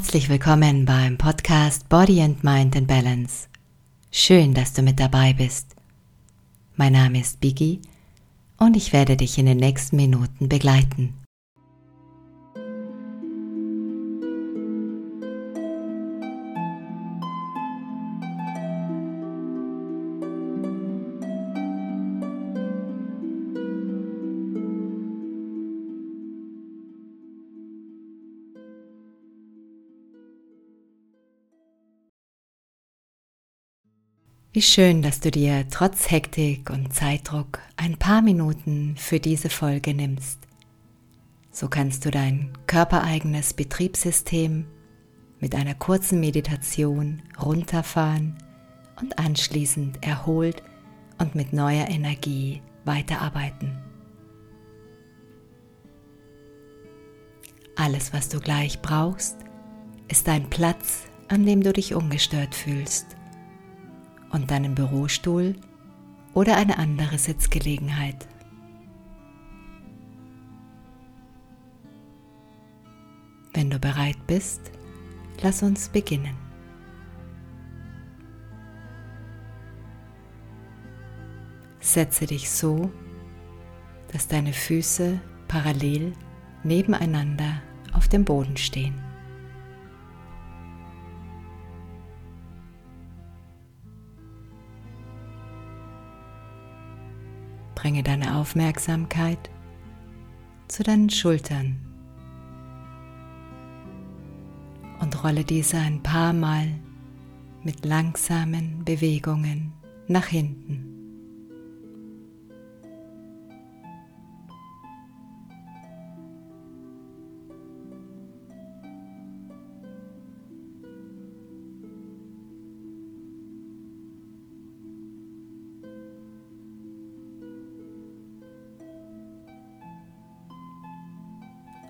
Herzlich willkommen beim Podcast Body and Mind in Balance. Schön, dass du mit dabei bist. Mein Name ist Biggie und ich werde dich in den nächsten Minuten begleiten. Wie schön, dass du dir trotz Hektik und Zeitdruck ein paar Minuten für diese Folge nimmst. So kannst du dein körpereigenes Betriebssystem mit einer kurzen Meditation runterfahren und anschließend erholt und mit neuer Energie weiterarbeiten. Alles, was du gleich brauchst, ist ein Platz, an dem du dich ungestört fühlst und deinen Bürostuhl oder eine andere Sitzgelegenheit. Wenn du bereit bist, lass uns beginnen. Setze dich so, dass deine Füße parallel nebeneinander auf dem Boden stehen. Bringe deine Aufmerksamkeit zu deinen Schultern und rolle diese ein paar Mal mit langsamen Bewegungen nach hinten.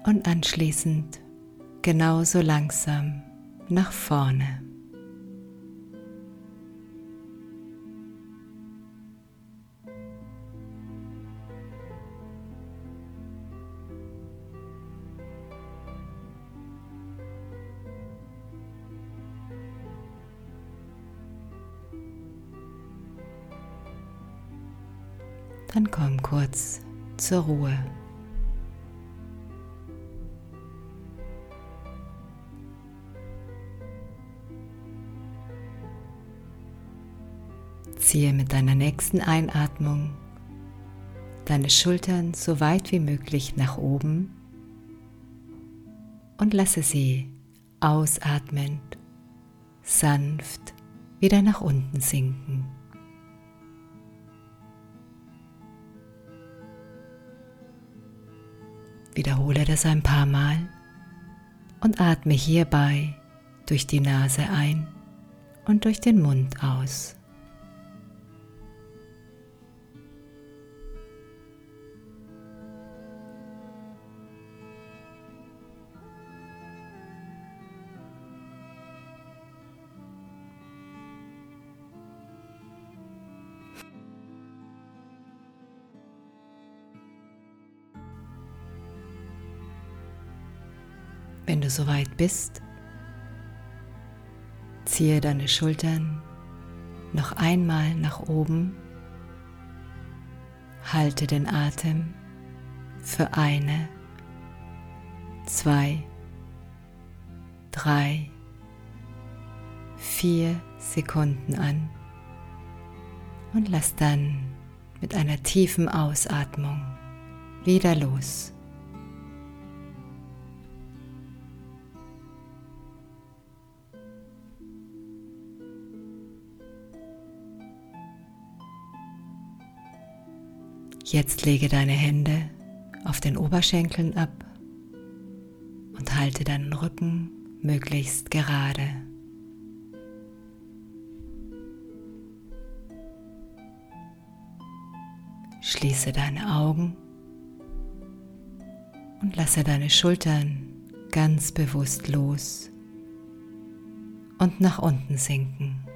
Und anschließend genauso langsam nach vorne. Dann komm kurz zur Ruhe. Ziehe mit deiner nächsten Einatmung deine Schultern so weit wie möglich nach oben und lasse sie ausatmend sanft wieder nach unten sinken. Wiederhole das ein paar Mal und atme hierbei durch die Nase ein und durch den Mund aus. Wenn du soweit bist, ziehe deine Schultern noch einmal nach oben, halte den Atem für eine, zwei, drei, vier Sekunden an und lass dann mit einer tiefen Ausatmung wieder los. Jetzt lege deine Hände auf den Oberschenkeln ab und halte deinen Rücken möglichst gerade. Schließe deine Augen und lasse deine Schultern ganz bewusst los und nach unten sinken.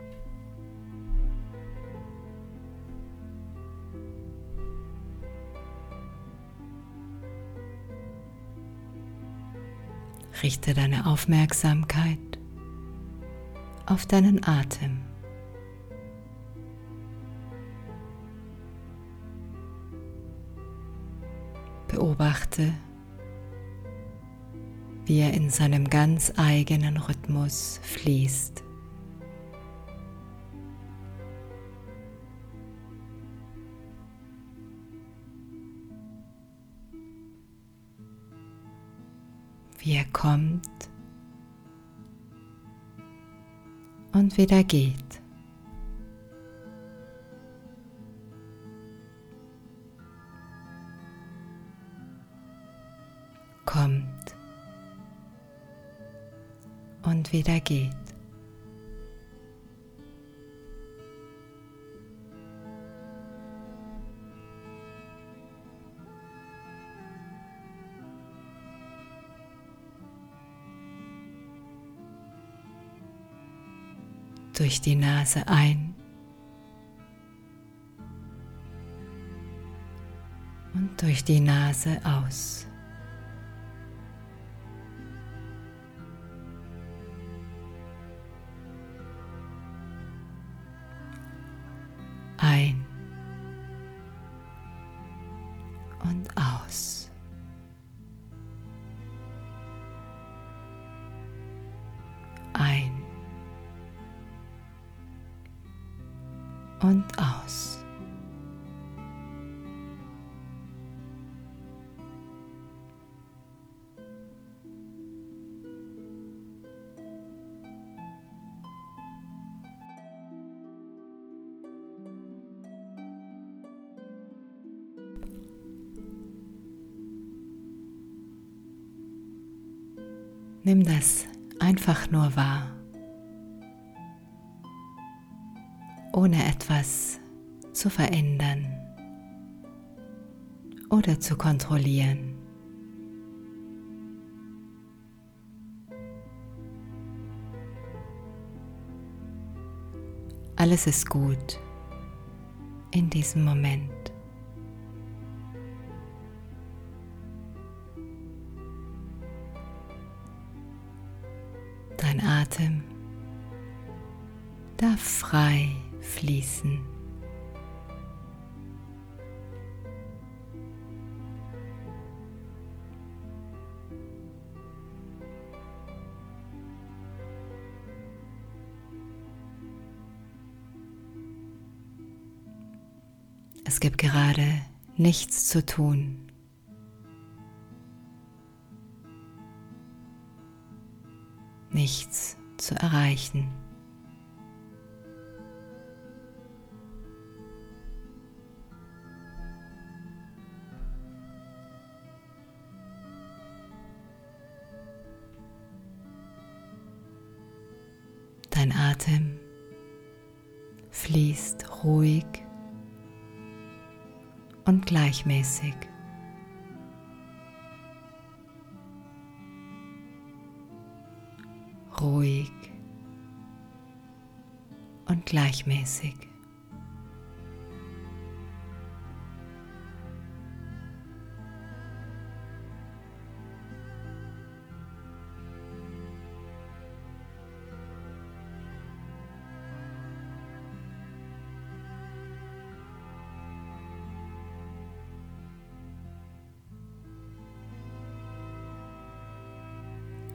Richte deine Aufmerksamkeit auf deinen Atem. Beobachte, wie er in seinem ganz eigenen Rhythmus fließt. Wie er kommt und wieder geht. Kommt und wieder geht. Durch die Nase ein und durch die Nase aus. Ein und aus. Nimm das einfach nur wahr. ohne etwas zu verändern oder zu kontrollieren. Alles ist gut in diesem Moment. Atem darf frei fließen. Es gibt gerade nichts zu tun. Nichts zu erreichen. Dein Atem fließt ruhig und gleichmäßig. Ruhig und gleichmäßig.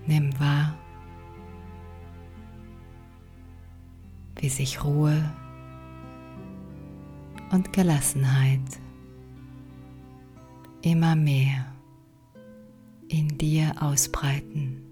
Nimm wahr, wie sich Ruhe und Gelassenheit immer mehr in dir ausbreiten.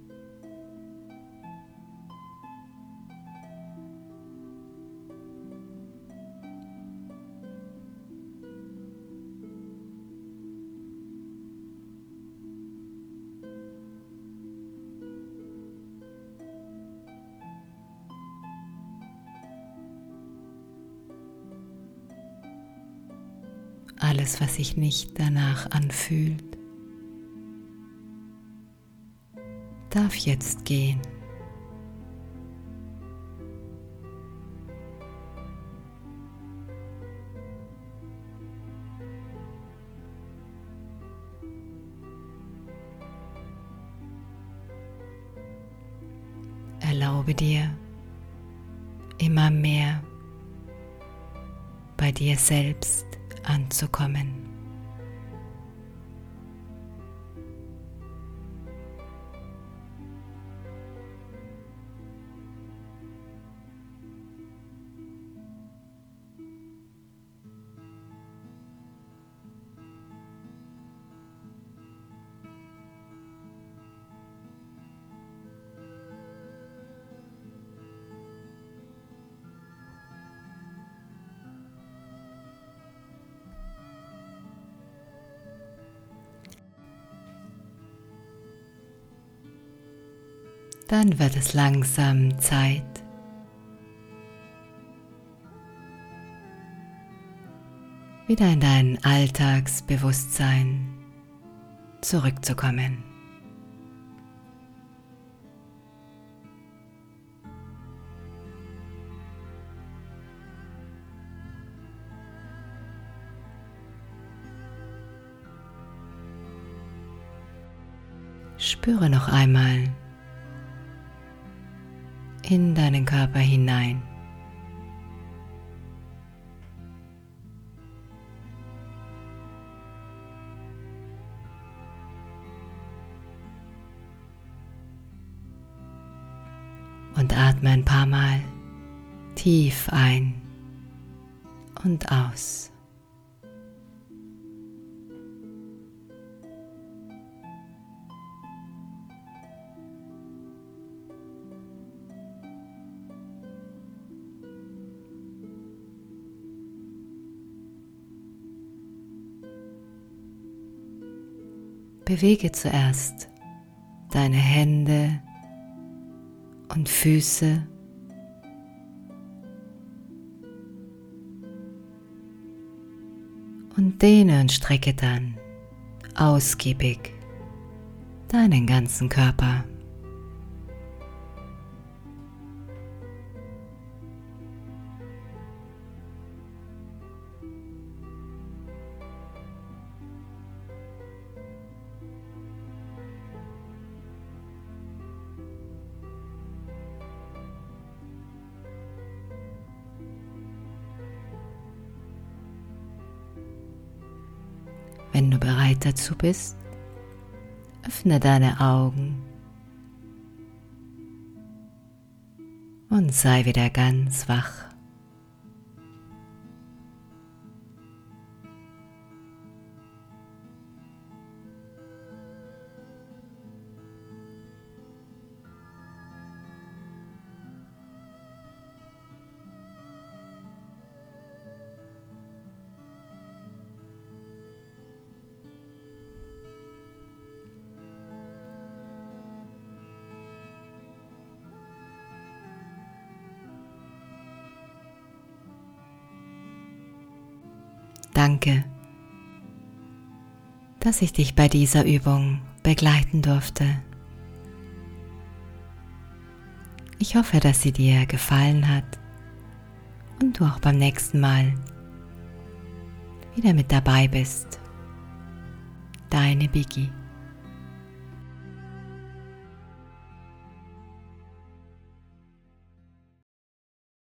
Alles, was sich nicht danach anfühlt, darf jetzt gehen. Erlaube dir immer mehr bei dir selbst anzukommen. Dann wird es langsam Zeit, wieder in dein Alltagsbewusstsein zurückzukommen. Spüre noch einmal, in deinen Körper hinein. Und atme ein paar Mal tief ein und aus. Bewege zuerst deine Hände und Füße. Und dehne und strecke dann ausgiebig deinen ganzen Körper. Wenn du bereit dazu bist, öffne deine Augen und sei wieder ganz wach. Danke, dass ich dich bei dieser Übung begleiten durfte. Ich hoffe, dass sie dir gefallen hat und du auch beim nächsten Mal wieder mit dabei bist. Deine Biggie.